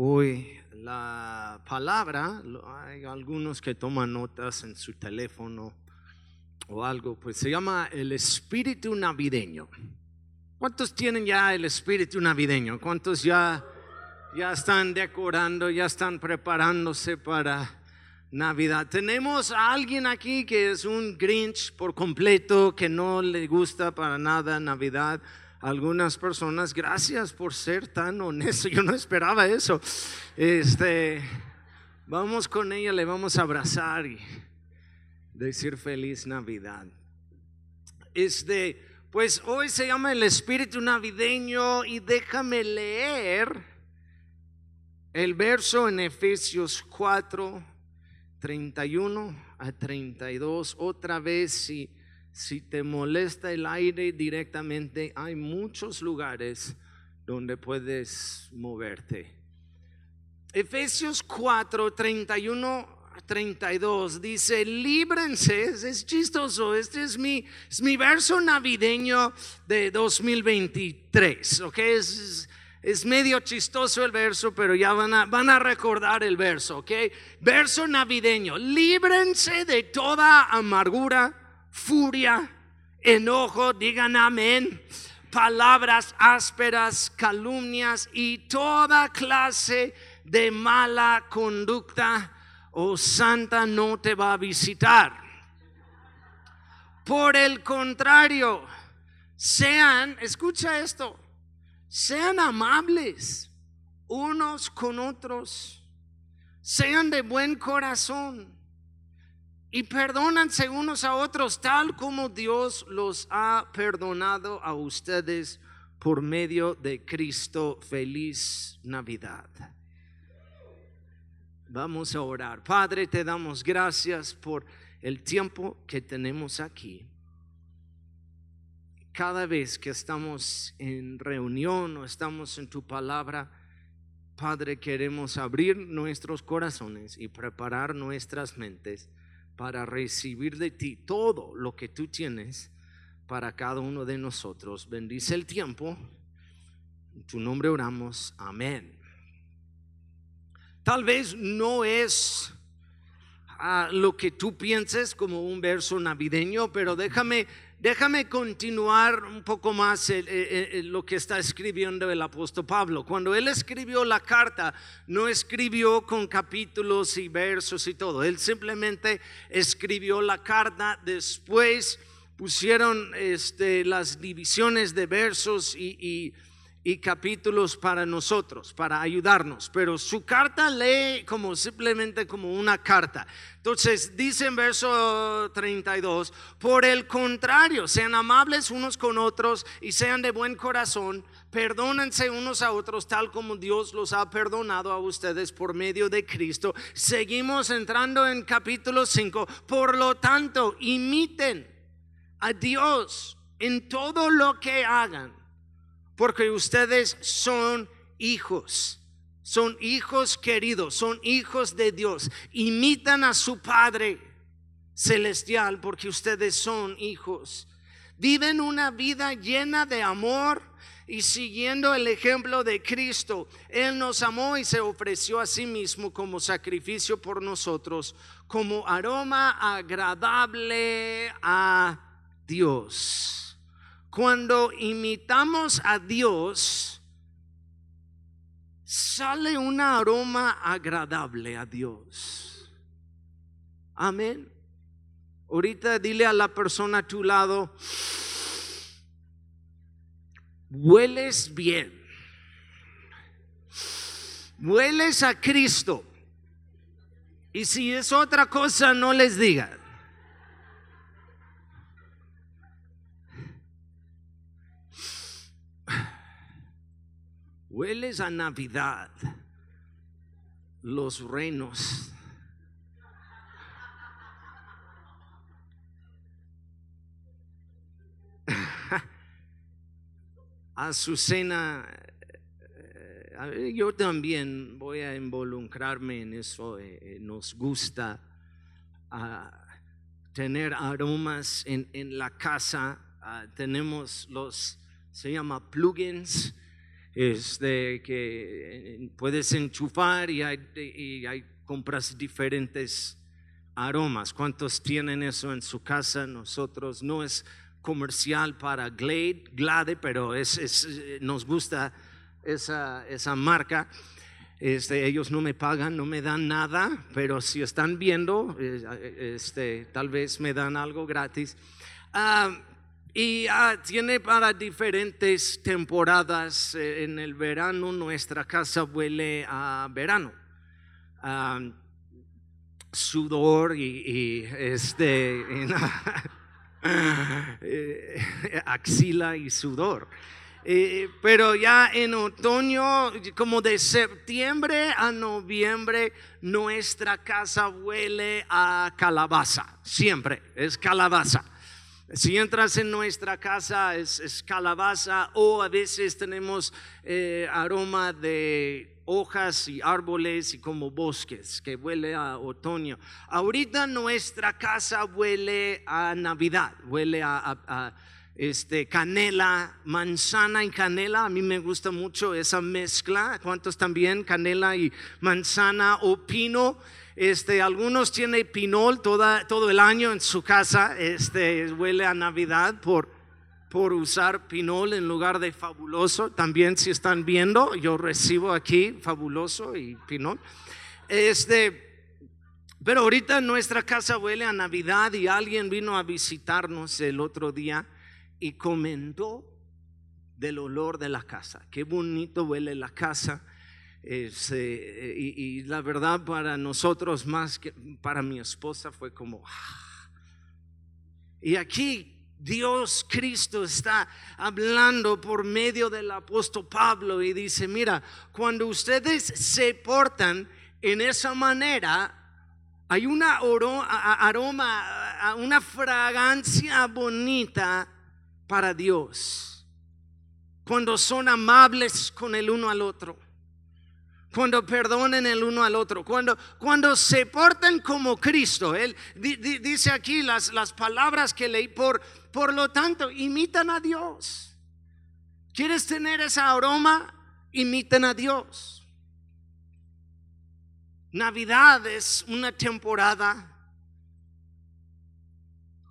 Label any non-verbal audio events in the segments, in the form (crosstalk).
Hoy la palabra, hay algunos que toman notas en su teléfono o algo, pues se llama el espíritu navideño. ¿Cuántos tienen ya el espíritu navideño? ¿Cuántos ya, ya están decorando, ya están preparándose para Navidad? Tenemos a alguien aquí que es un Grinch por completo, que no le gusta para nada Navidad. Algunas personas, gracias por ser tan honesto, (laughs) yo no esperaba eso. Este, vamos con ella, le vamos a abrazar y decir feliz Navidad. Este, pues hoy se llama el espíritu navideño y déjame leer el verso en Efesios 4, 31 a 32. Otra vez, si, si te molesta el aire directamente, hay muchos lugares donde puedes moverte. Efesios 4, 31 32 dice, líbrense, es, chistoso, este es mi, es mi verso navideño de 2023, ¿ok? Es, es medio chistoso el verso, pero ya van a, van a recordar el verso, ¿ok? Verso navideño, líbrense de toda amargura, furia, enojo, digan amén, palabras ásperas, calumnias y toda clase de mala conducta o Santa no te va a visitar. Por el contrario, sean, escucha esto, sean amables unos con otros, sean de buen corazón y perdónanse unos a otros tal como Dios los ha perdonado a ustedes por medio de Cristo. Feliz Navidad. Vamos a orar. Padre, te damos gracias por el tiempo que tenemos aquí. Cada vez que estamos en reunión o estamos en tu palabra, Padre, queremos abrir nuestros corazones y preparar nuestras mentes para recibir de ti todo lo que tú tienes para cada uno de nosotros. Bendice el tiempo. En tu nombre oramos. Amén. Tal vez no es ah, lo que tú pienses como un verso navideño, pero déjame, déjame continuar un poco más lo que está escribiendo el apóstol Pablo. Cuando él escribió la carta, no escribió con capítulos y versos y todo. Él simplemente escribió la carta, después pusieron este, las divisiones de versos y capítulos para nosotros, para ayudarnos, pero su carta lee como simplemente como una carta. Entonces dice en verso 32, por el contrario, sean amables unos con otros y sean de buen corazón, perdónense unos a otros tal como Dios los ha perdonado a ustedes por medio de Cristo. Seguimos entrando en capítulo 5, por lo tanto, imiten a Dios en todo lo que hagan porque ustedes son hijos. Son hijos queridos, son hijos de Dios. Imitan a su Padre celestial porque ustedes son hijos. Viven una vida llena de amor y siguiendo el ejemplo de Cristo. Él nos amó y se ofreció a sí mismo como sacrificio por nosotros, como aroma agradable a Dios. Cuando imitamos a Dios, sale un aroma agradable a Dios. Amén. Ahorita dile a la persona a tu lado, hueles bien. Hueles a Cristo. Y si es otra cosa, no les diga. Hueles a Navidad, los reinos. Azucena, (laughs) eh, yo también voy a involucrarme en eso. Eh, eh, nos gusta ah, tener aromas en, en la casa. Ah, tenemos los, se llama plugins este, que puedes enchufar y hay, y hay compras diferentes aromas. ¿Cuántos tienen eso en su casa? Nosotros no es comercial para Glade, Glade pero es, es, nos gusta esa, esa marca. Este, ellos no me pagan, no me dan nada, pero si están viendo, eh, este, tal vez me dan algo gratis. Ah, y ah, tiene para diferentes temporadas. Eh, en el verano nuestra casa huele a verano. Sudor y, este (laughs) eh, axila y sudor. Eh, pero ya en otoño, como de septiembre a noviembre, nuestra casa huele a calabaza, siempre es calabaza. Si entras en nuestra casa es, calabaza o a veces tenemos eh, aroma de hojas y árboles y como bosques que huele a otoño. Ahorita nuestra casa huele a Navidad, huele a este, canela, manzana y canela. A mí me gusta mucho esa mezcla. ¿Cuántos también? Canela y manzana o pino. Este, algunos tienen pinol toda, todo el año en su casa. Este, huele a Navidad por, por usar pinol en lugar de fabuloso. También si están viendo, yo recibo aquí fabuloso y pinol. Este, pero ahorita nuestra casa huele a Navidad y alguien vino a visitarnos el otro día y comentó del olor de la casa. Qué bonito huele la casa. Eh, y, la verdad para nosotros más que para mi esposa fue como... Ah". Y aquí Dios Cristo está hablando por medio del apóstol Pablo y dice, mira, cuando ustedes se portan en esa manera, hay una aroma, una fragancia bonita para Dios. Cuando son amables con el uno al otro. Cuando perdonen el uno al otro. Cuando, cuando se portan como Cristo. Él dice aquí las, las palabras que leí. Por, por lo tanto, imitan a Dios. ¿Quieres tener esa aroma? Imiten a Dios. Navidad es una temporada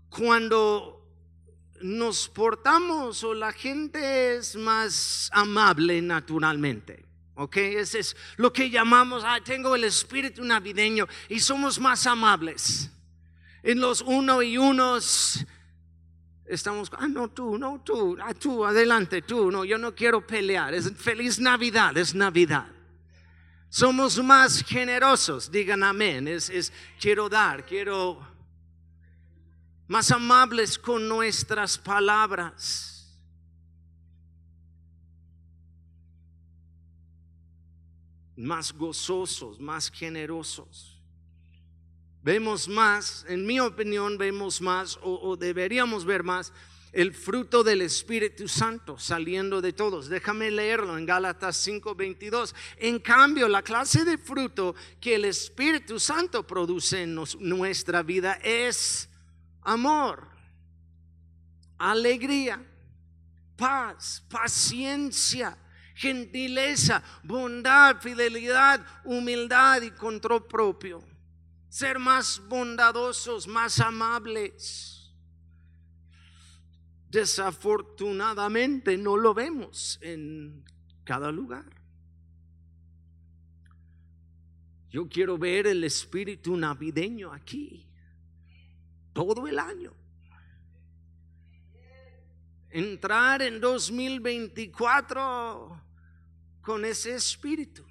cuando nos portamos o la gente es más amable naturalmente. ¿Ok? Ese es lo que llamamos, ah, tengo el espíritu navideño y somos más amables. En los uno y unos estamos, ah, no tú, no tú, ah, tú, adelante, tú, no, yo no quiero pelear. Es feliz Navidad, es Navidad. Somos más generosos, digan amén. Es, es quiero dar, quiero más amables con nuestras palabras. Más gozosos, más generosos. Vemos más, en mi opinión, vemos más o, deberíamos ver más el fruto del Espíritu Santo saliendo de todos. Déjame leerlo en Gálatas 5:22. En cambio, la clase de fruto que el Espíritu Santo produce en nuestra vida es amor, alegría, paz, paciencia, gentileza, bondad, fidelidad, humildad y control propio. Ser más bondadosos, más amables. Desafortunadamente no lo vemos en cada lugar. Yo quiero ver el espíritu navideño aquí todo el año. Entrar en 2024 con ese espíritu.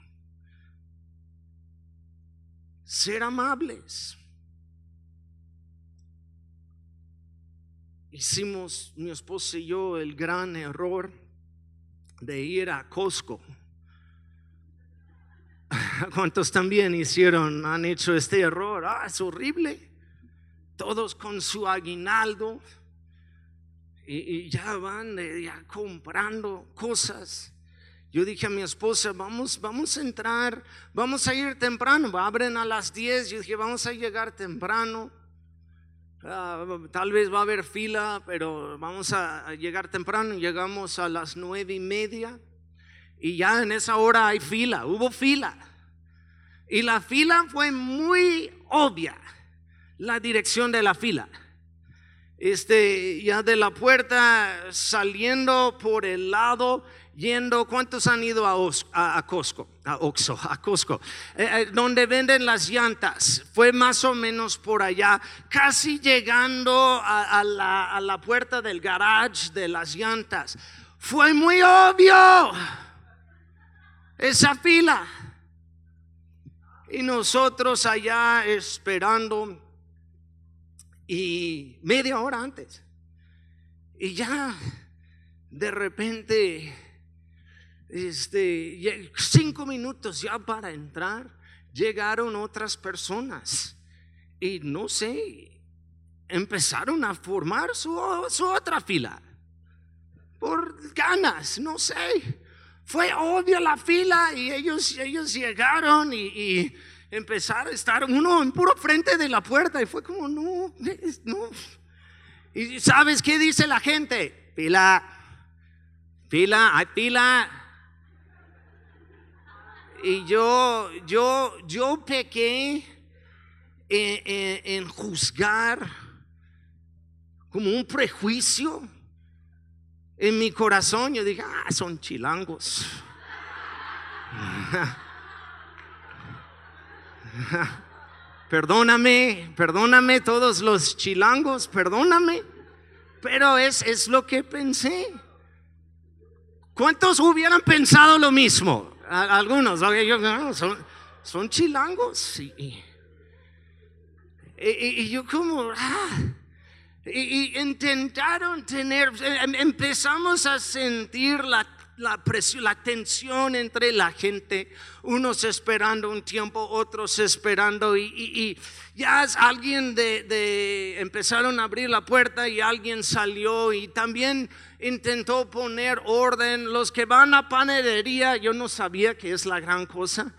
Ser amables. Hicimos mi esposa y yo el gran error de ir a Costco. (laughs) ¿Cuántos también hicieron, han hecho este error? Ah, es horrible todos con su aguinaldo y, ya van ya comprando cosas. Yo dije a mi esposa, vamos, vamos a entrar, vamos a ir temprano, abren a las 10, yo dije, vamos a llegar temprano. Ah, tal vez va a haber fila, pero vamos a, llegar temprano. Llegamos a las nueve y media Y ya en esa hora hay fila, hubo fila. Y la fila fue muy obvia, la dirección de la fila. Este, ya de la puerta saliendo por el lado, yendo, ¿cuántos han ido a, a, Costco? A Oxo, a Costco, eh, eh, donde venden las llantas. Fue más o menos por allá, casi llegando a, la, a la puerta del garage de las llantas. Fue muy obvio esa fila. Y nosotros allá esperando y media hora antes. Y ya de repente, este, cinco minutos ya para entrar, llegaron otras personas. Y no sé, empezaron a formar su, otra fila. Por ganas, no sé fue obvia la fila y ellos, ellos llegaron y, empezaron a estar uno en puro frente de la puerta y fue como, no, no. Y sabes qué dice la gente? Fila, fila, hay fila. Y yo, yo, yo pequé en, juzgar como un prejuicio en mi corazón yo dije, ah, son chilangos. (laughs) perdóname, perdóname todos los chilangos, perdóname. Pero es, es lo que pensé. ¿Cuántos hubieran pensado lo mismo? Algunos, son, son chilangos. Y, y, yo como, ah, y, intentaron tener, em, empezamos a sentir la, la presión, la tensión entre la gente, unos esperando un tiempo, otros esperando, y, ya alguien de, empezaron a abrir la puerta y alguien salió y también intentó poner orden. Los que van a panadería, yo no sabía que es la gran cosa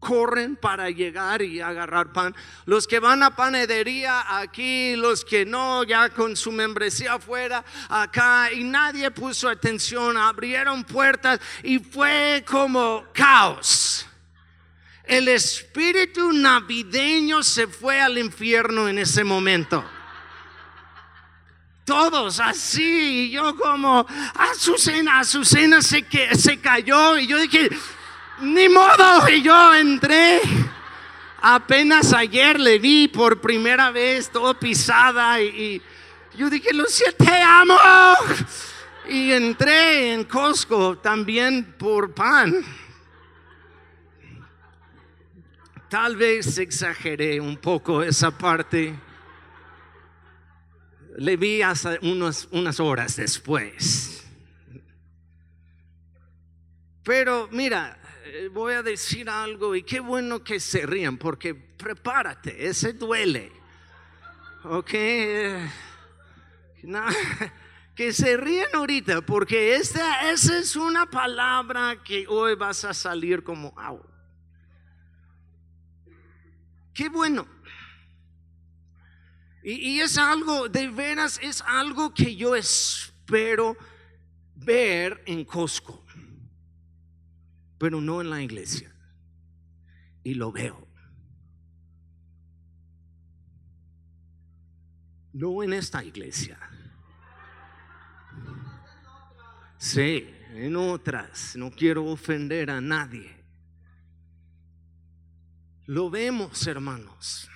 corren para llegar y agarrar pan. Los que van a panadería aquí, los que no, ya con su membresía afuera, acá, y nadie puso atención, abrieron puertas y fue como caos. El espíritu navideño se fue al infierno en ese momento todos así. Y yo como, Azucena, Azucena se, se cayó. Y yo dije, ni modo, y yo entré. Apenas ayer le vi por primera vez todo pisada y, yo dije, Lucia, te amo. Y entré en Costco también por pan. Tal vez exageré un poco esa parte. Le vi hasta unas, horas después. Pero mira, eh, voy a decir algo y qué bueno que se rían porque prepárate, ese duele. Ok. (laughs) que se ríen ahorita porque esta, esa es una palabra que hoy vas a salir como, au. Qué bueno. Y, es algo, de veras, es algo que yo espero ver en Costco pero no en la iglesia. Y lo veo. No en esta iglesia. Sí, en otras. No quiero ofender a nadie. Lo vemos, hermanos.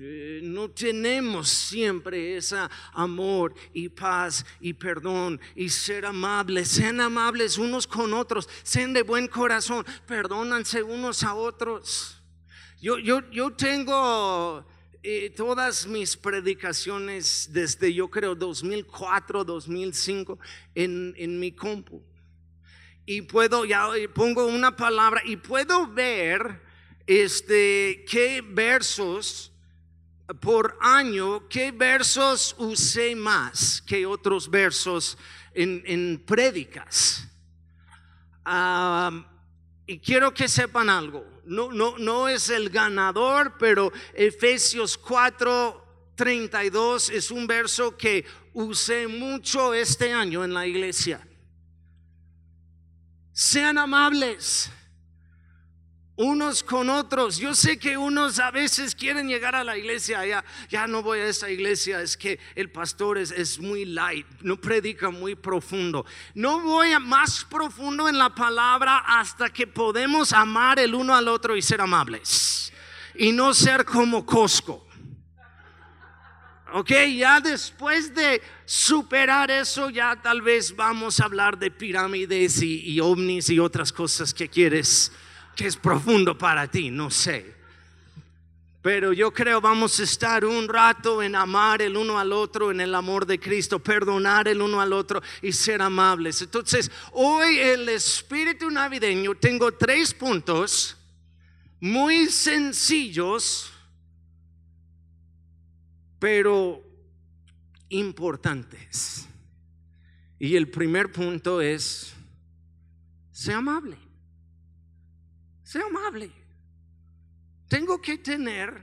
Eh, no tenemos siempre ese amor y paz y perdón y ser amables. Sean amables unos con otros, sean de buen corazón, perdónanse unos a otros. Yo, yo, yo tengo eh, todas mis predicaciones desde yo creo 2004, 2005 en, en mi compu. Y puedo, ya pongo una palabra y puedo ver este, qué versos por año, ¿qué versos usé más que otros versos en, en prédicas? y quiero que sepan algo, no, no, no es el ganador, pero Efesios 4, 32 es un verso que usé mucho este año en la iglesia. Sean amables unos con otros. Yo sé que unos a veces quieren llegar a la iglesia, ya, ya no voy a esa iglesia, es que el pastor es, es muy light, no predica muy profundo. No voy a más profundo en la palabra hasta que podemos amar el uno al otro y ser amables y no ser como Costco. Ok, ya después de superar eso, ya tal vez vamos a hablar de pirámides y, y ovnis y otras cosas que quieres que es profundo para ti, no sé. Pero yo creo vamos a estar un rato en amar el uno al otro, en el amor de Cristo, perdonar el uno al otro y ser amables. Entonces, hoy el espíritu navideño, tengo tres puntos muy sencillos, pero importantes. Y el primer punto es, sea amable. Sea amable. Tengo que tener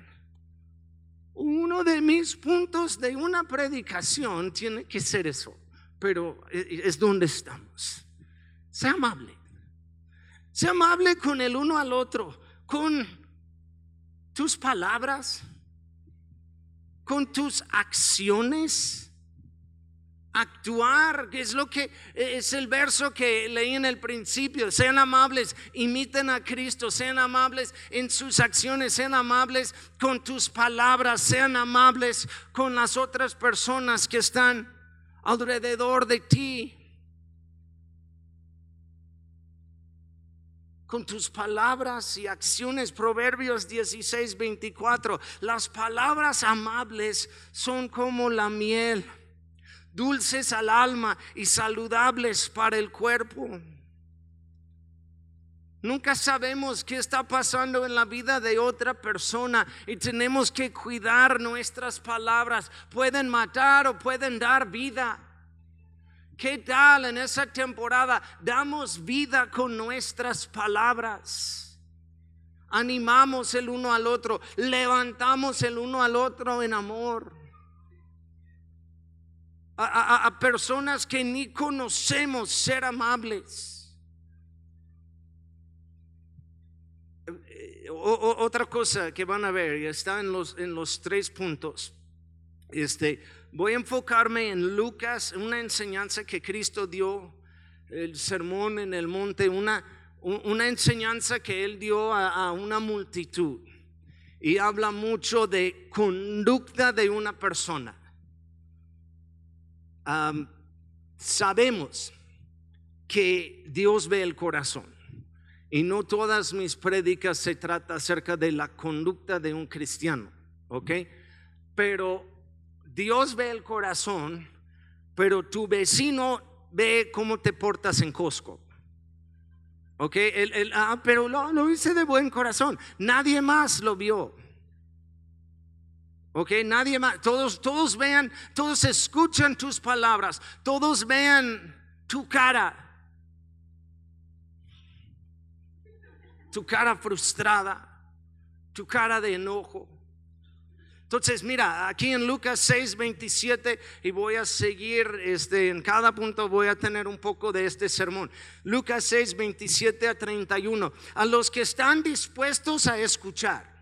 uno de mis puntos de una predicación, tiene que ser eso, pero es donde estamos. Sea amable. Sea amable con el uno al otro, con tus palabras, con tus acciones actuar, que es lo que es el verso que leí en el principio. Sean amables, imiten a Cristo, sean amables en sus acciones, sean amables con tus palabras, sean amables con las otras personas que están alrededor de ti. Con tus palabras y acciones, Proverbios 16, 24. Las palabras amables son como la miel dulces al alma y saludables para el cuerpo. Nunca sabemos qué está pasando en la vida de otra persona y tenemos que cuidar nuestras palabras. Pueden matar o pueden dar vida. ¿Qué tal en esa temporada? Damos vida con nuestras palabras. Animamos el uno al otro, levantamos el uno al otro en amor a, personas que ni conocemos ser amables. otra cosa que van a ver, está en los, en los tres puntos. Este, voy a enfocarme en Lucas, una enseñanza que Cristo dio, el sermón en el monte, una, una enseñanza que él dio a una multitud. Y habla mucho de conducta de una persona sabemos que Dios ve el corazón. Y no todas mis prédicas se trata acerca de la conducta de un cristiano, ¿ok? Pero Dios ve el corazón, pero tu vecino ve cómo te portas en Costco. ¿Ok? ah, pero lo, lo hice de buen corazón. Nadie más lo vio. Ok, nadie más, todos, todos vean, todos escuchan tus palabras, todos vean tu cara, tu cara frustrada, tu cara de enojo. Entonces, mira, aquí en Lucas 6, 27, y voy a seguir, este, en cada punto voy a tener un poco de este sermón. Lucas 6, 27 a 31. A los que están dispuestos a escuchar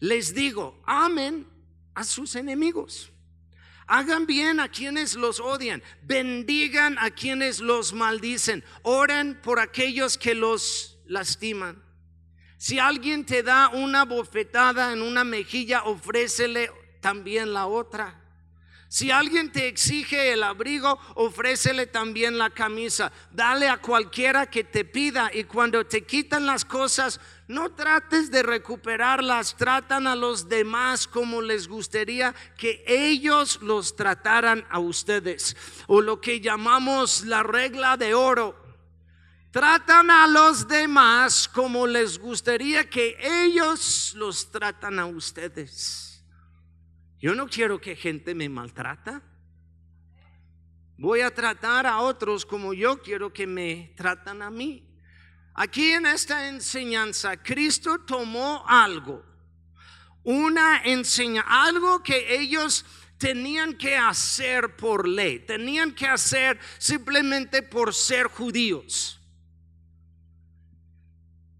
les digo, amen a sus enemigos. Hagan bien a quienes los odian, bendigan a quienes los maldicen, oren por aquellos que los lastiman. Si alguien te da una bofetada en una mejilla, ofrécele también la otra. Si alguien te exige el abrigo, ofrécele también la camisa. Dale a cualquiera que te pida y cuando te quitan las cosas, no trates de recuperarlas, tratan a los demás como les gustaría que ellos los trataran a ustedes. O lo que llamamos la regla de oro. Tratan a los demás como les gustaría que ellos los tratan a ustedes. Yo no quiero que gente me maltrata. Voy a tratar a otros como yo quiero que me tratan a mí. Aquí en esta enseñanza, Cristo tomó algo, una enseñanza, algo que ellos tenían que hacer por ley, tenían que hacer simplemente por ser judíos.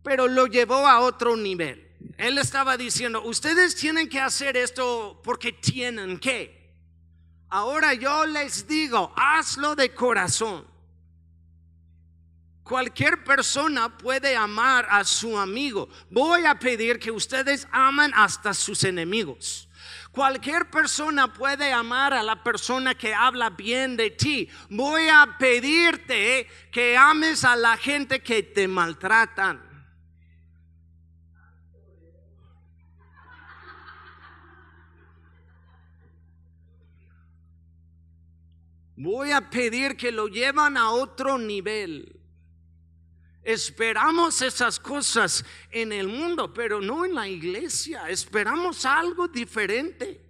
pero lo llevó a otro nivel. Él estaba diciendo, ustedes tienen que hacer esto porque tienen que. Ahora yo les digo, hazlo de corazón. Cualquier persona puede amar a su amigo. Voy a pedir que ustedes amen hasta sus enemigos. Cualquier persona puede amar a la persona que habla bien de ti. Voy a pedirte que ames a la gente que te maltratan. Voy a pedir que lo llevan a otro nivel. Esperamos esas cosas en el mundo, pero no en la iglesia. Esperamos algo diferente.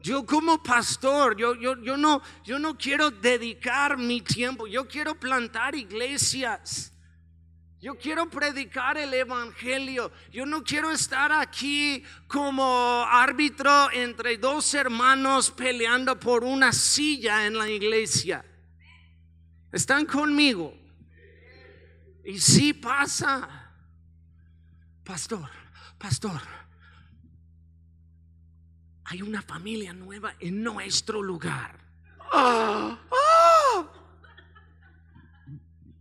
Yo como pastor, yo, yo, yo, no, yo no quiero dedicar mi tiempo, yo quiero plantar iglesias. Yo quiero predicar el Evangelio. Yo no quiero estar aquí como árbitro entre dos hermanos peleando por una silla en la iglesia. ¿Están conmigo? Y si pasa. Pastor, pastor. Hay una familia nueva en nuestro lugar. Ah.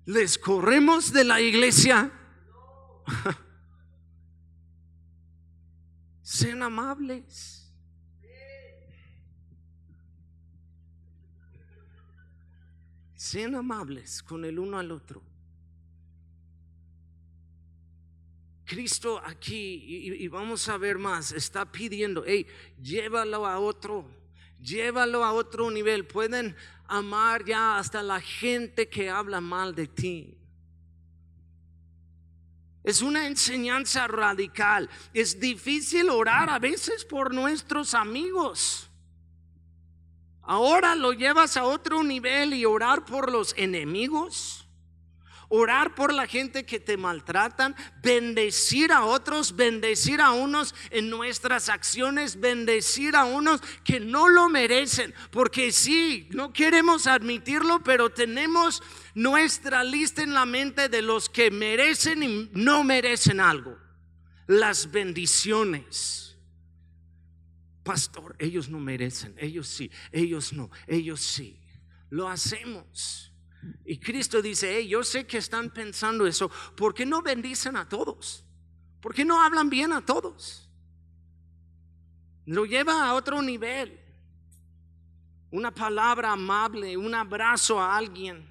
¿Les corremos de la iglesia? (laughs) Sean amables. Sean amables con el uno al otro. Cristo aquí, y, vamos a ver más, está pidiendo, hey, llévalo a otro, llévalo a otro nivel. Pueden amar ya hasta la gente que habla mal de ti. Es una enseñanza radical. Es difícil orar a veces por nuestros amigos. Ahora lo llevas a otro nivel y orar por los enemigos. Orar por la gente que te maltratan, bendecir a otros, bendecir a unos en nuestras acciones, bendecir a unos que no lo merecen. Porque sí, no queremos admitirlo, pero tenemos nuestra lista en la mente de los que merecen y no merecen algo. Las bendiciones pastor, ellos no merecen, ellos sí, ellos no, ellos sí. Lo hacemos. Y Cristo dice, yo sé que están pensando eso, ¿por qué no bendicen a todos? ¿Por qué no hablan bien a todos? Lo lleva a otro nivel. Una palabra amable, un abrazo a alguien.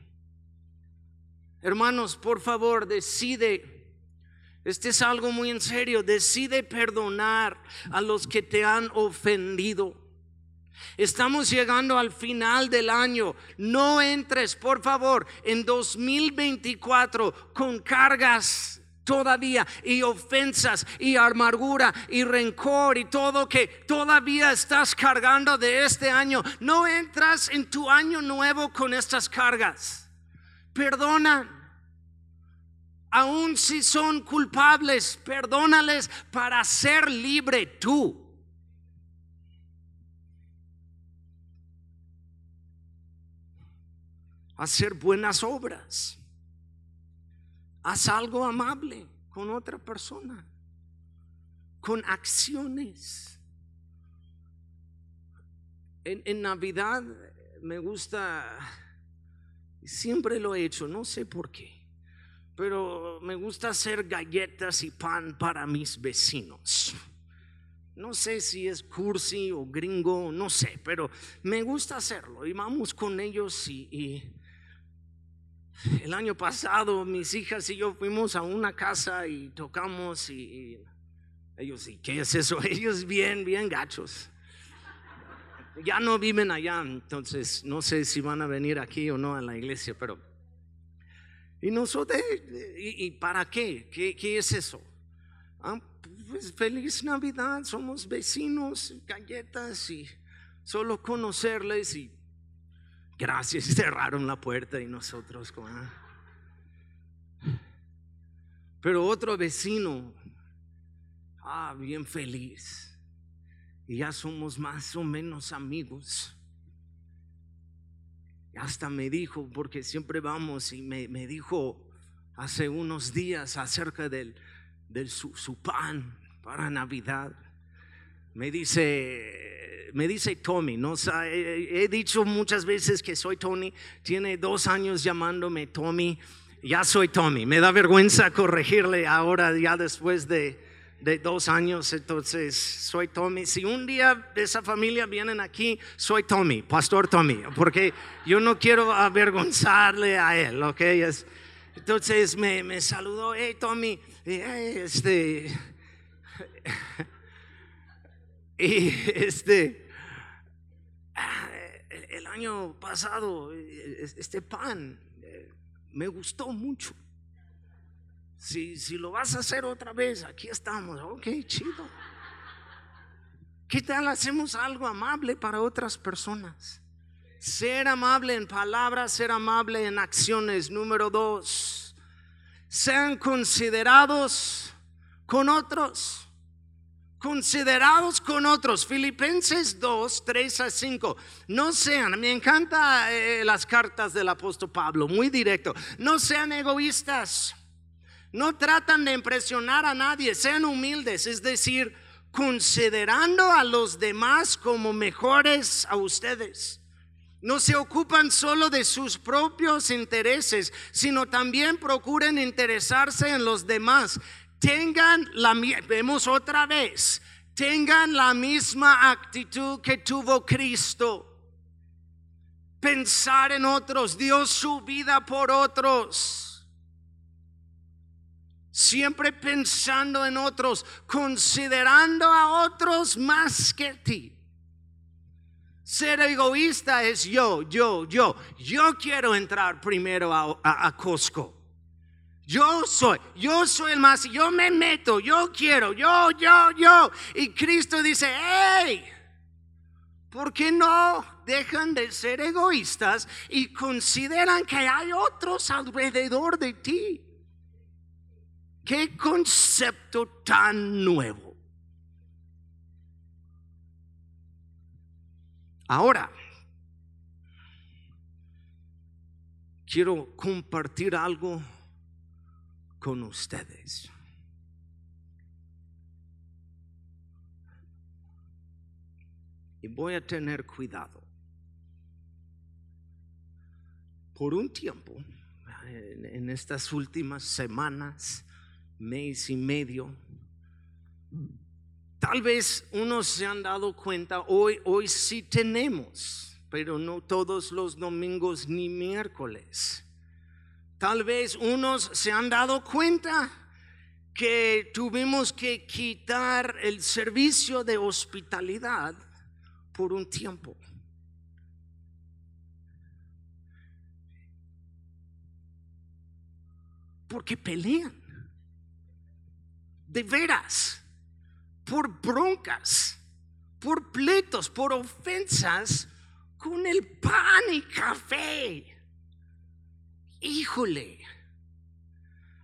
Hermanos, por favor, decide este es algo muy en serio. Decide perdonar a los que te han ofendido. Estamos llegando al final del año. No entres, por favor, en 2024 con cargas todavía y ofensas y amargura y rencor y todo que todavía estás cargando de este año. No entras en tu año nuevo con estas cargas. Perdona aun si son culpables, perdónales para ser libre tú. Hacer buenas obras. Haz algo amable con otra persona. Con acciones. En, en Navidad me gusta, siempre lo he hecho, no sé por qué pero me gusta hacer galletas y pan para mis vecinos. No sé si es cursi o gringo, no sé, pero me gusta hacerlo y vamos con ellos y, el año pasado mis hijas y yo fuimos a una casa y tocamos y, ellos, ¿y qué es eso? (laughs) Ellos bien, bien gachos. Ya no viven allá, entonces no sé si van a venir aquí o no a la iglesia, pero y nosotros, ¿y, para qué? qué? es eso? Ah, pues feliz Navidad, somos vecinos, galletas y solo conocerles y gracias, (laughs) cerraron la puerta y nosotros ah. Pero otro vecino, ah, bien feliz. Y ya somos más o menos amigos hasta me dijo, porque siempre vamos, y me, dijo, hace unos días acerca del, del su, su pan para Navidad. Me dice, me dice Tommy, no he, he dicho muchas veces que soy Tony, tiene dos años llamándome Tommy, ya soy Tommy, me da vergüenza corregirle ahora ya después de, de dos años, entonces soy Tommy. Si un día esa familia vienen aquí, soy Tommy, Pastor Tommy, porque yo no quiero avergonzarle a él, ¿ok? Es, entonces me, me saludó, hey Tommy, este, (laughs) y este, ah, el año pasado, este pan eh, me gustó mucho. Si, si lo vas a hacer otra vez, aquí estamos. Ok, chido. ¿Qué tal hacemos algo amable para otras personas? Ser amable en palabras, ser amable en acciones. Número dos, sean considerados con otros considerados con otros. Filipenses 2, 3 a 5. No sean, me encanta eh, las cartas del apóstol Pablo, muy directo. No sean egoístas. No tratan de impresionar a nadie, sean humildes, es decir, considerando a los demás como mejores a ustedes. No se ocupan solo de sus propios intereses, sino también procuren interesarse en los demás tengan la vemos otra vez, tengan la misma actitud que tuvo Cristo. Pensar en otros, Dios su vida por otros. Siempre pensando en otros, considerando a otros más que ti. Ser egoísta es yo, yo, yo. Yo quiero entrar primero a, a Costco. Yo soy, yo soy el más, yo me meto, yo quiero, yo, yo, yo. Y Cristo dice, hey, ¿por qué no dejan de ser egoístas y consideran que hay otros alrededor de ti? Qué concepto tan nuevo. Ahora, quiero compartir algo con ustedes. Y voy a tener cuidado. Por un tiempo, en, estas últimas semanas, mes y medio, tal vez unos se han dado cuenta, hoy, hoy sí tenemos, pero no todos los domingos ni miércoles Tal vez unos se han dado cuenta que tuvimos que quitar el servicio de hospitalidad por un tiempo. Porque pelean. De veras. Por broncas. Por pleitos. Por ofensas. Con el pan y café híjole,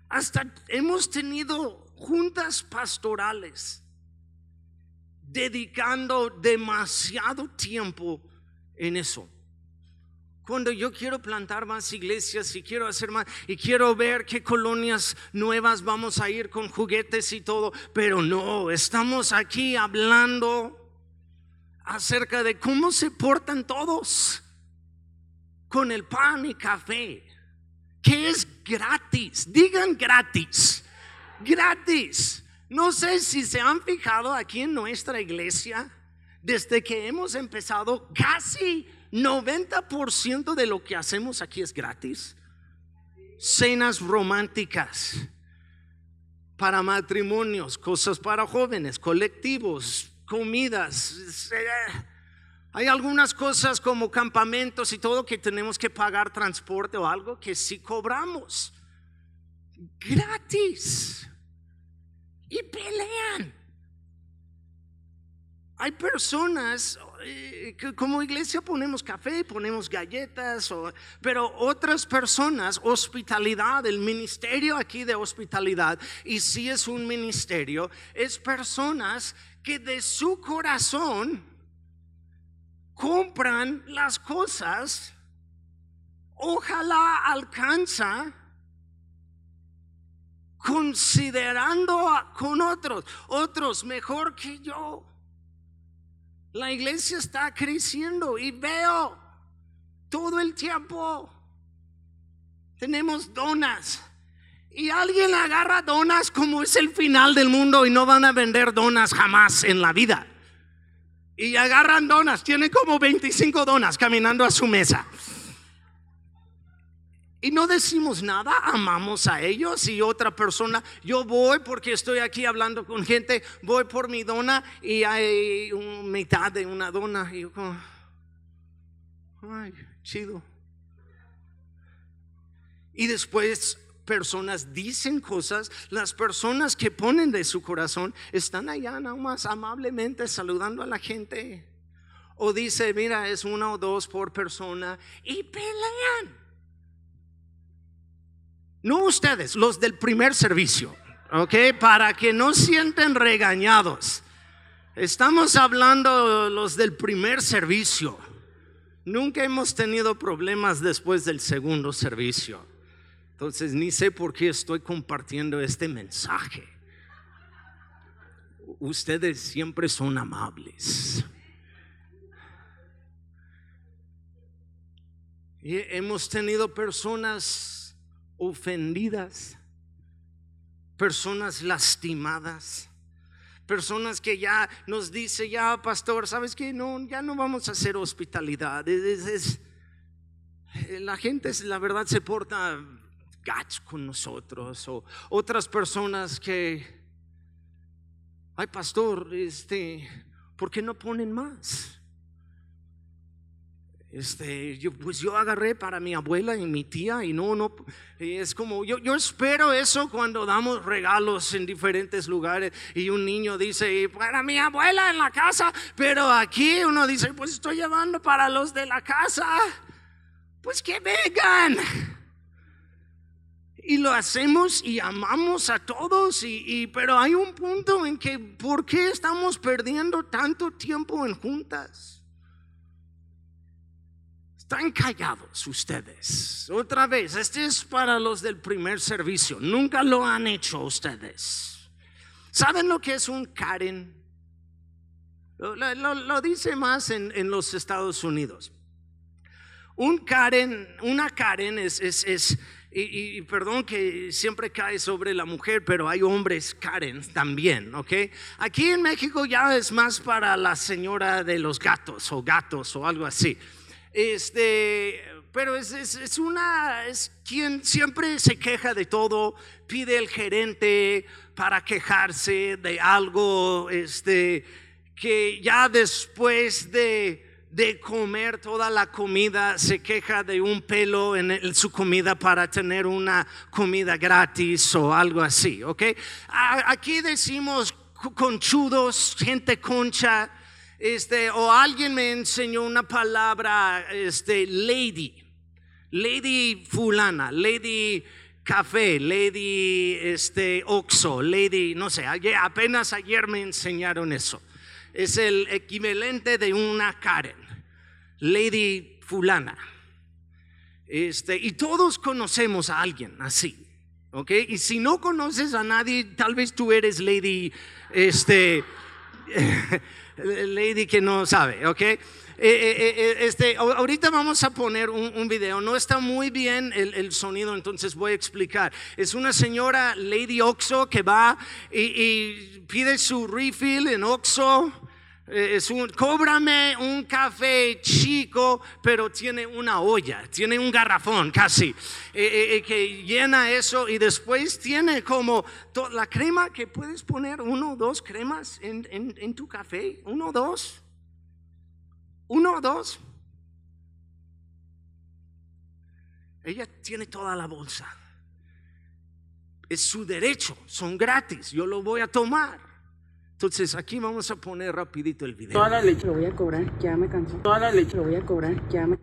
hasta hemos tenido juntas pastorales dedicando demasiado tiempo en eso. Cuando yo quiero plantar más iglesias y quiero hacer más y quiero ver qué colonias nuevas vamos a ir con juguetes y todo, pero no, estamos aquí hablando acerca de cómo se portan todos con el pan y café que es gratis. Digan gratis. Gratis. No sé si se han fijado aquí en nuestra iglesia, desde que hemos empezado, casi 90% de lo que hacemos aquí es gratis. Cenas románticas para matrimonios, cosas para jóvenes, colectivos, comidas. Hay algunas cosas como campamentos y todo que tenemos que pagar transporte o algo que sí cobramos. Gratis. Y pelean. Hay personas, eh, que como iglesia ponemos café, ponemos galletas, pero otras personas, hospitalidad, el ministerio aquí de hospitalidad, y si es un ministerio, es personas que de su corazón compran las cosas, ojalá alcanza considerando con otros, otros mejor que yo. La iglesia está creciendo y veo todo el tiempo. Tenemos donas. Y alguien agarra donas como es el final del mundo y no van a vender donas jamás en la vida. Y agarran donas, tiene como 25 donas caminando a su mesa. Y no decimos nada, amamos a ellos y otra persona, yo voy porque estoy aquí hablando con gente, voy por mi dona y hay un, mitad de una dona y yo ay, chido. Y después personas dicen cosas, las personas que ponen de su corazón están allá nada más amablemente saludando a la gente. O dice, mira, es una o dos por persona y pelean. No ustedes, los del primer servicio, ¿ok? Para que no sienten regañados. Estamos hablando los del primer servicio. Nunca hemos tenido problemas después del segundo servicio. Entonces ni sé por qué estoy compartiendo este mensaje. Ustedes siempre son amables. Y hemos tenido personas ofendidas, personas lastimadas, personas que ya nos dice, ya pastor, ¿sabes que No, ya no vamos a hacer hospitalidad. Es, la gente, la verdad, se porta gacho con nosotros. O otras personas que, ay pastor, este, ¿por qué no ponen más? Este, yo, pues yo agarré para mi abuela y mi tía y no, no, es como, yo, yo espero eso cuando damos regalos en diferentes lugares y un niño dice, para mi abuela en la casa, pero aquí uno dice, pues estoy llevando para los de la casa, pues que vengan. Y lo hacemos y amamos a todos, y, y, pero hay un punto en que, ¿por qué estamos perdiendo tanto tiempo en juntas? Están callados ustedes. Otra vez, este es para los del primer servicio. Nunca lo han hecho ustedes. ¿Saben lo que es un Karen? Lo, dice más en, los Estados Unidos. Un Karen, una Karen es, es, es y, y, perdón que siempre cae sobre la mujer, pero hay hombres Karen también, ¿ok? Aquí en México ya es más para la señora de los gatos o gatos o algo así. Este, pero es, es, una, es quien siempre se queja de todo, pide el gerente para quejarse de algo, este, que ya después de, de comer toda la comida se queja de un pelo en, su comida para tener una comida gratis o algo así, ¿ok? Aquí decimos conchudos, gente concha, este, o alguien me enseñó una palabra, este, lady, lady fulana, lady café, lady, este, oxo, lady, no sé, apenas ayer me enseñaron eso. Es el equivalente de una Karen, lady fulana. Este, y todos conocemos a alguien así, ¿ok? Y si no conoces a nadie, tal vez tú eres lady, este, (laughs) lady que no sabe, ¿ok? Eh, eh, eh, este, ahorita vamos a poner un, video. No está muy bien el, sonido, entonces voy a explicar. Es una señora Lady Oxo que va y, y pide su refill en Oxo es un, cóbrame un café chico, pero tiene una olla, tiene un garrafón casi, eh, eh, que llena eso y después tiene como la crema que puedes poner uno o dos cremas en, en tu café, uno o dos, uno o dos. Ella tiene toda la bolsa. Es su derecho, son gratis, yo lo voy a tomar. Entonces aquí vamos a poner rapidito el video. Toda la leche lo voy a cobrar, ya me cansó. Toda la leche lo voy a cobrar, ya me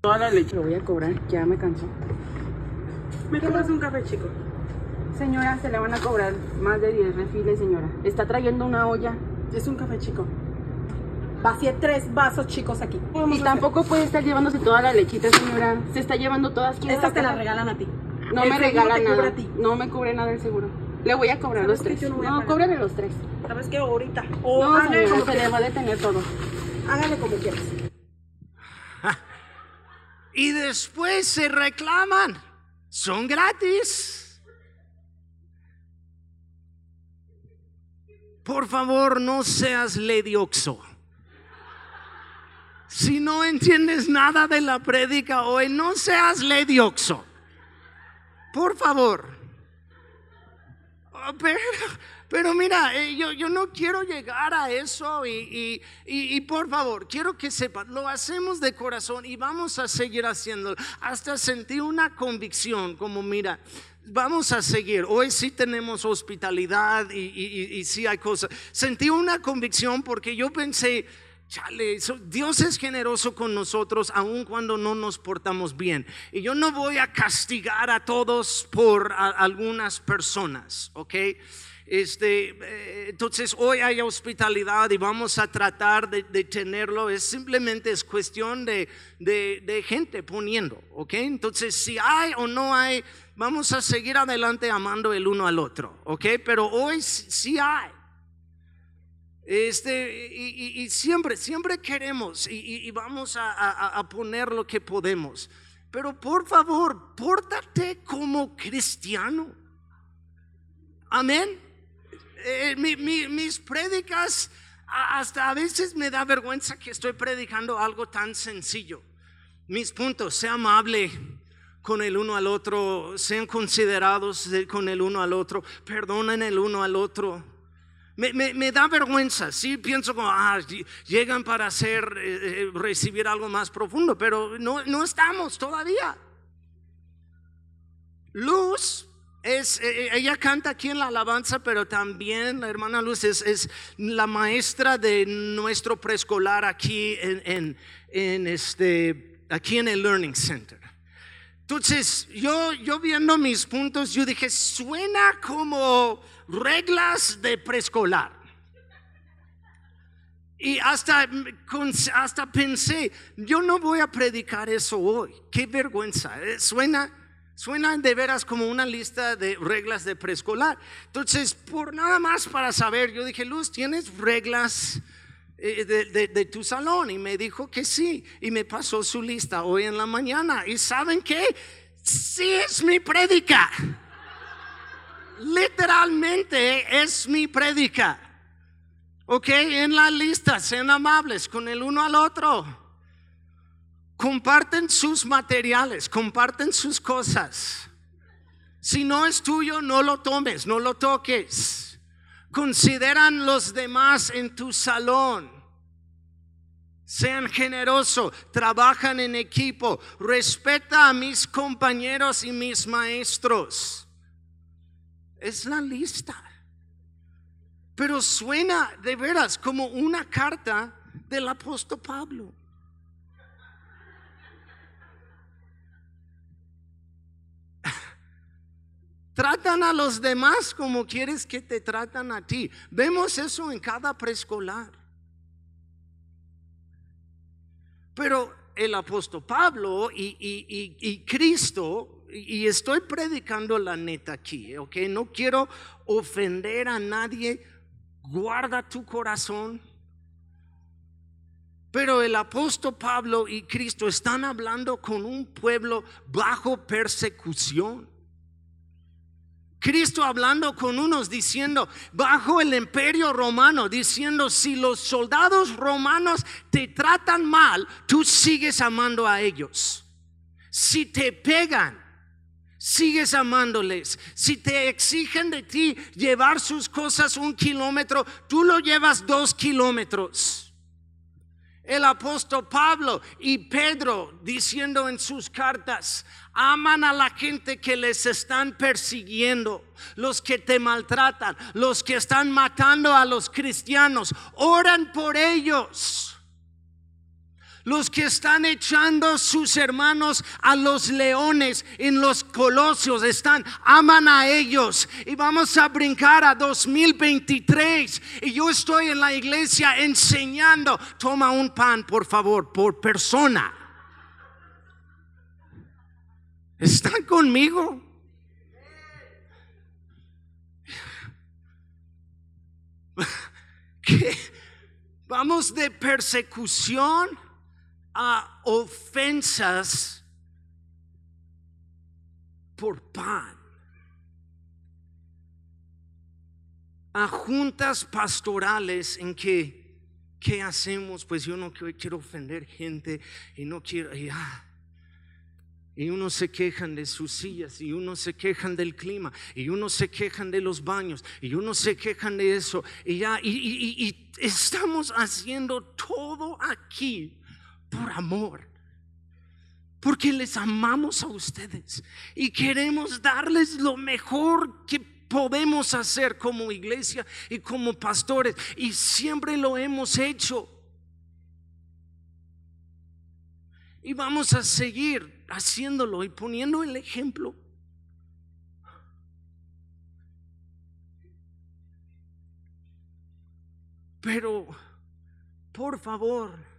Toda la leche lo voy a cobrar, ya me cansó. ¿Me tomas un café chico? Señora, se le van a cobrar más de 10 refiles, señora. Está trayendo una olla. Es un café chico. Vacié tres vasos chicos aquí. Y tampoco puede estar llevándose toda la lechita, señora. Se está llevando todas. Estas te las regalan a ti. No me regala nada. No me cubre nada el seguro. Le voy a cobrar los tres. No, no cóbrele los tres. ¿Sabes qué? Ahorita. O no, señora, se le va a detener todo. Hágale como quieras. (laughs) y después se reclaman. Son gratis. Por favor, no seas ledioxo. Si no entiendes nada de la prédica hoy, no seas ledioxo. Por favor. Oh, pero, mira, eh, yo, yo, no quiero llegar a eso y, y, por favor, quiero que sepas, lo hacemos de corazón y vamos a seguir haciéndolo. Hasta sentí una convicción como, mira, vamos a seguir. Hoy sí tenemos hospitalidad y, y, y, sí hay cosas. Sentí una convicción porque yo pensé, Chale, Dios es generoso con nosotros aun cuando no nos portamos bien. Y yo no voy a castigar a todos por algunas personas, ¿ok? Este, eh, entonces hoy hay hospitalidad y vamos a tratar de, tenerlo. Es simplemente es cuestión de, de, gente poniendo, ¿ok? Entonces si hay o no hay, vamos a seguir adelante amando el uno al otro, ¿ok? Pero hoy sí hay. Este, y, siempre, siempre queremos y, vamos a, poner lo que podemos. Pero por favor, pórtate como cristiano. Amén. Eh, mis prédicas, hasta a veces me da vergüenza que estoy predicando algo tan sencillo. Mis puntos, sea amable con el uno al otro, sean considerados con el uno al otro, perdonen el uno al otro me, da vergüenza, sí pienso como, ah, llegan para hacer, eh, eh, recibir algo más profundo, pero no, no estamos todavía. Luz es, eh, ella canta aquí en la alabanza, pero también la hermana Luz es, es la maestra de nuestro preescolar aquí en, en, este, aquí en el Learning Center. Entonces, yo, yo viendo mis puntos, yo dije, suena como reglas de preescolar. Y hasta, hasta pensé, yo no voy a predicar eso hoy. Qué vergüenza. ¿eh? Suena, suena de veras como una lista de reglas de preescolar. Entonces, por nada más para saber, yo dije, Luz, ¿tienes reglas eh, de, de, tu salón? Y me dijo que sí. Y me pasó su lista hoy en la mañana. ¿Y saben qué? Sí es mi predica literalmente es mi predica. Ok, en la lista, sean amables con el uno al otro. Comparten sus materiales, comparten sus cosas. Si no es tuyo, no lo tomes, no lo toques. Consideran los demás en tu salón. Sean generosos, trabajan en equipo, respeta a mis compañeros y mis maestros es la lista. Pero suena de veras como una carta del apóstol Pablo. (laughs) Tratan a los demás como quieres que te tratan a ti. Vemos eso en cada preescolar. Pero el apóstol Pablo y, y Cristo y estoy predicando la neta aquí, ok, no quiero ofender a nadie, guarda tu corazón. Pero el apóstol Pablo y Cristo están hablando con un pueblo bajo persecución. Cristo hablando con unos diciendo, bajo el imperio romano, diciendo, si los soldados romanos te tratan mal, tú sigues amando a ellos. Si te pegan, sigues amándoles. Si te exigen de ti llevar sus cosas un kilómetro, tú lo llevas dos kilómetros. El apóstol Pablo y Pedro diciendo en sus cartas, aman a la gente que les están persiguiendo, los que te maltratan, los que están matando a los cristianos, oran por ellos los que están echando sus hermanos a los leones en los colosios, están, aman a ellos. Y vamos a brincar a 2023. Y yo estoy en la iglesia enseñando, toma un pan, por favor, por persona. ¿Están conmigo? ¿Qué? Vamos de persecución a ofensas por pan. A juntas pastorales en que, ¿qué hacemos? Pues yo no quiero ofender gente y no quiero... Y, ah, y unos se quejan de sus sillas, y unos se quejan del clima, y unos se quejan de los baños, y unos se quejan de eso. Y ya, y, y estamos haciendo todo aquí por amor. Porque les amamos a ustedes y queremos darles lo mejor que podemos hacer como iglesia y como pastores. Y siempre lo hemos hecho. Y vamos a seguir haciéndolo y poniendo el ejemplo. Pero, por favor,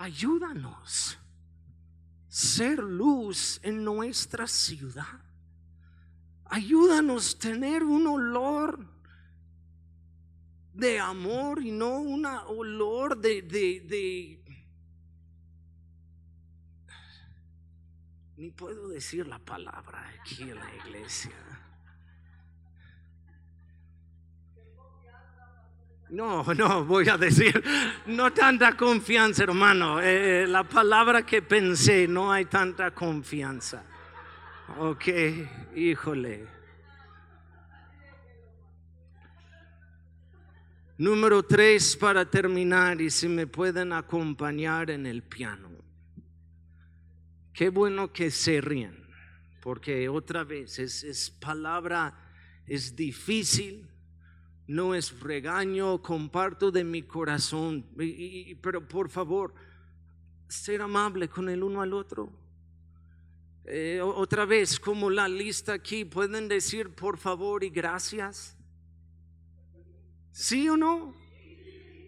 ayúdanos ser luz en nuestra ciudad. Ayúdanos tener un olor de amor y no un olor de, de Ni puedo decir la palabra aquí en la iglesia. No, no, voy a decir, no tanta confianza, hermano. Eh, la palabra que pensé, no hay tanta confianza. Ok, híjole. Número tres para terminar y si me pueden acompañar en el piano. Qué bueno que se ríen, porque otra vez es, palabra, es difícil, no es regaño, comparto de mi corazón, pero por favor, ser amable con el uno al otro. Eh, otra vez, como la lista aquí, pueden decir por favor y gracias. ¿Sí o no?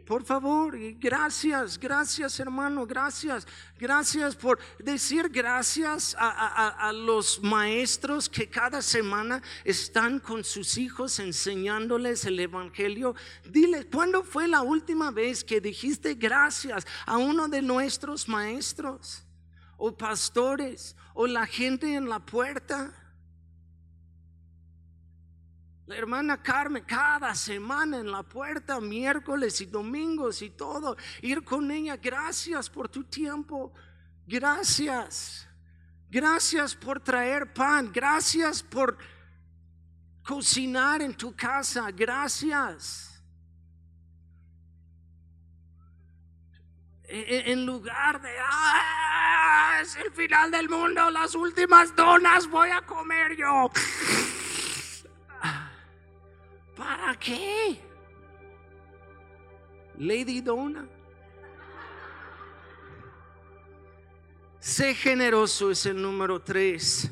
Por favor, gracias, gracias hermano, gracias, gracias por decir gracias a, los maestros que cada semana están con sus hijos enseñándoles el Evangelio. Dile, ¿cuándo fue la última vez que dijiste gracias a uno de nuestros maestros o pastores o la gente en la puerta? La hermana Carmen cada semana en la puerta, miércoles y domingos y todo, ir con ella, gracias por tu tiempo, gracias, gracias por traer pan, gracias por cocinar en tu casa, gracias. E, e, en lugar de, ah, es el final del mundo, las últimas donas voy a comer yo. ¿Para qué? Lady Donna. Sé generoso es el número 3.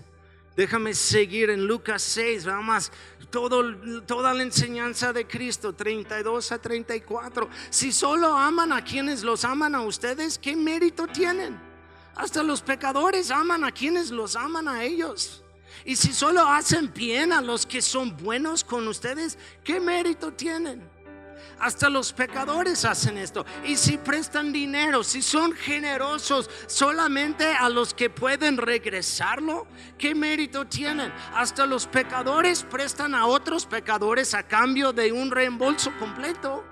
Déjame seguir en Lucas 6, vamos, todo, toda la enseñanza de Cristo, 32 a 34. Si solo aman a quienes los aman a ustedes, ¿qué mérito tienen? Hasta los pecadores aman a quienes los aman a ellos. Y si solo hacen bien a los que son buenos con ustedes, ¿qué mérito tienen? Hasta los pecadores hacen esto. Y si prestan dinero, si son generosos solamente a los que pueden regresarlo, ¿qué mérito tienen? Hasta los pecadores prestan a otros pecadores a cambio de un reembolso completo.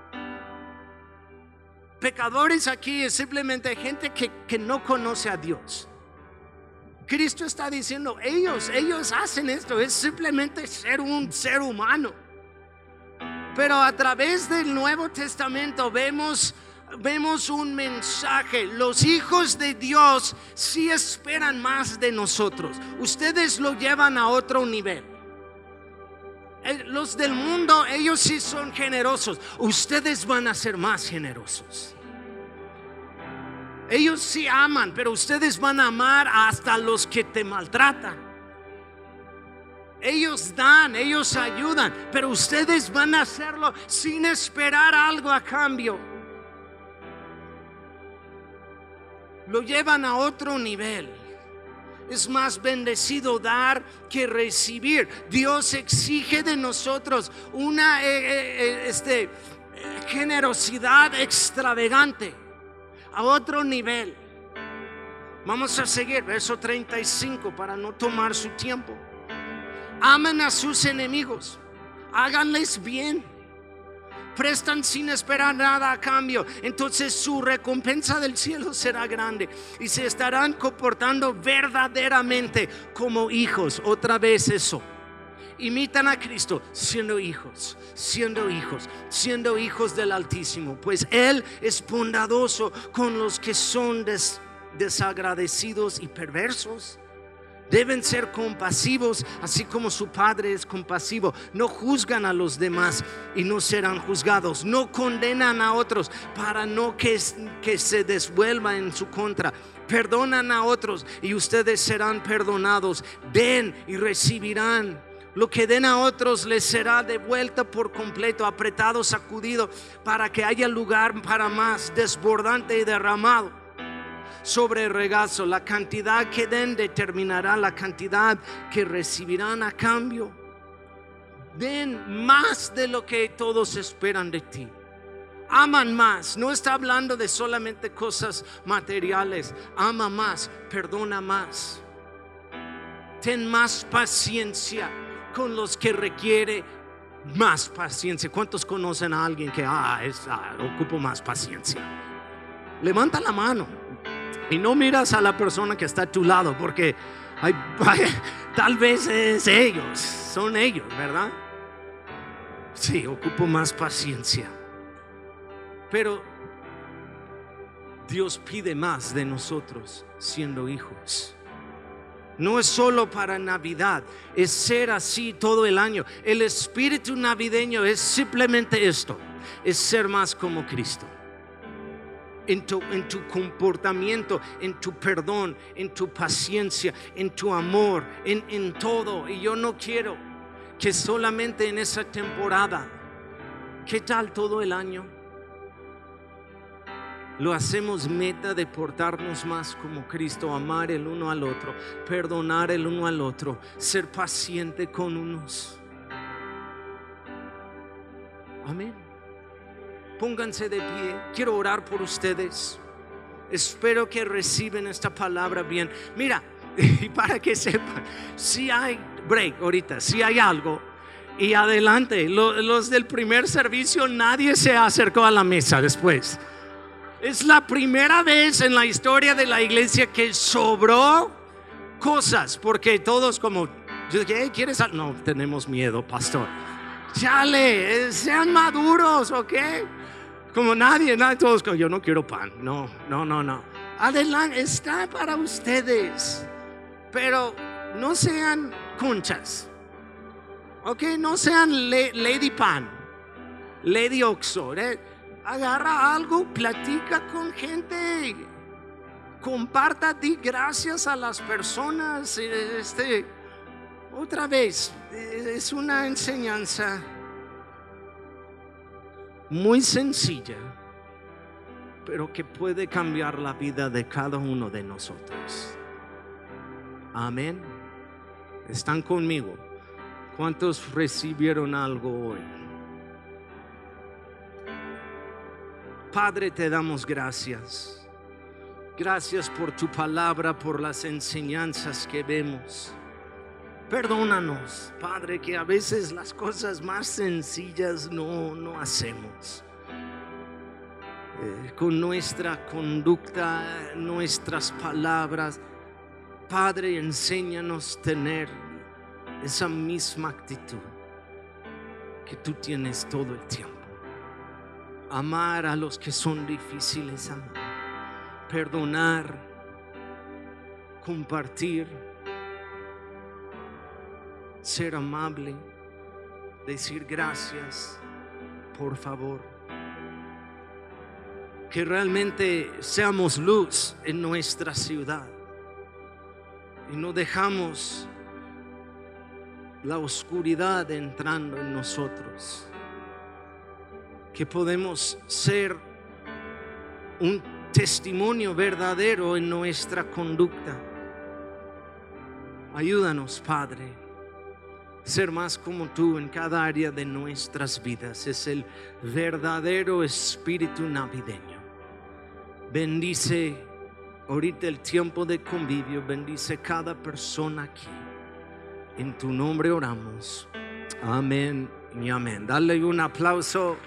Pecadores aquí es simplemente gente que, que no conoce a Dios. Cristo está diciendo, ellos, ellos hacen esto, es simplemente ser un ser humano. Pero a través del Nuevo Testamento vemos vemos un mensaje. Los hijos de Dios sí esperan más de nosotros. Ustedes lo llevan a otro nivel. Eh, los del mundo, ellos sí son generosos. Ustedes van a ser más generosos. Ellos sí aman, pero ustedes van a amar hasta los que te maltratan. Ellos dan, ellos ayudan, pero ustedes van a hacerlo sin esperar algo a cambio. Lo llevan a otro nivel. Es más bendecido dar que recibir. Dios exige de nosotros una, eh, eh, este, generosidad extravagante a otro nivel. Vamos a seguir, verso 35, para no tomar su tiempo. Amen a sus enemigos, háganles bien, prestan sin esperar nada a cambio. Entonces su recompensa del cielo (laughs) será grande y se estarán comportando verdaderamente como hijos. Otra vez eso imitan a Cristo siendo hijos, siendo hijos, siendo hijos del Altísimo, pues Él es bondadoso con los que son desagradecidos y perversos. Deben ser compasivos, así como su Padre es compasivo. No juzgan a los demás y no serán juzgados. No condenan a otros para no que, que se desvuelva en su contra. Perdonan a otros y ustedes serán perdonados. Den y recibirán lo que den a otros les será devuelto por completo, apretado, sacudido, para que haya lugar para más, desbordante y derramado sobre el regazo. La cantidad que den determinará la cantidad que recibirán a cambio. Den más de lo que todos esperan de ti. Aman más. No está hablando de solamente cosas materiales. Ama más, perdona más. Ten más paciencia con los que requiere más paciencia. ¿Cuántos conocen a alguien que ah, es, ah, ocupo más paciencia? Levanta la mano y no miras a la persona que está a tu lado porque (laughs) tal vez es ellos, son ellos, ¿verdad? Sí, ocupo más paciencia. Pero Dios pide más de nosotros siendo hijos. No es solo para Navidad, es ser así todo el año. El espíritu navideño es simplemente esto, es ser más como Cristo. En tu, en tu, comportamiento, en tu perdón, en tu paciencia, en tu amor, en, en todo. Y yo no quiero que solamente en esa temporada, ¿qué tal todo el año? Lo hacemos meta de portarnos más como Cristo, amar el uno al otro, perdonar el uno al otro, ser paciente con unos. Amén. Pónganse de pie. Quiero orar por ustedes. Espero que reciben esta palabra bien. Mira, (laughs) y para que sepan, si hay break ahorita, si hay algo, y adelante, los del primer servicio, nadie se acercó a la mesa después. Es la primera vez en la historia de la iglesia que sobró cosas, porque todos como, yo dije, ¿quieres? No, tenemos miedo, pastor. Chale, eh, sean maduros, ¿ok? Como nadie, nadie, todos, yo no quiero pan, no, no, no, no. Adelante, está para ustedes, pero no sean conchas, ¿ok? No sean Lady Pan, Lady Oxo, ¿eh? Agarra algo, platica con gente, comparta, di gracias a las personas. Este, otra vez, es una enseñanza muy sencilla, pero que puede cambiar la vida de cada uno de nosotros. Amén. ¿Están conmigo? ¿Cuántos recibieron algo hoy? Padre, te damos gracias. Gracias por tu palabra, por las enseñanzas que vemos. Perdónanos, Padre, que a veces las cosas más sencillas no, no hacemos. Eh, con nuestra conducta, nuestras palabras. Padre, enséñanos tener esa misma actitud que tú tienes todo el tiempo amar a los que son difíciles amar, perdonar, compartir, ser amable, decir gracias, por favor. Que realmente seamos luz en nuestra ciudad y no dejamos la oscuridad entrando en nosotros que podemos ser un testimonio verdadero en nuestra conducta. Ayúdanos, Padre. ser más como tú en cada área de nuestras vidas. Es el verdadero espíritu navideño. Bendice ahorita el tiempo de convivio, bendice cada persona aquí. En tu nombre oramos. Amén y amén. Dale un aplauso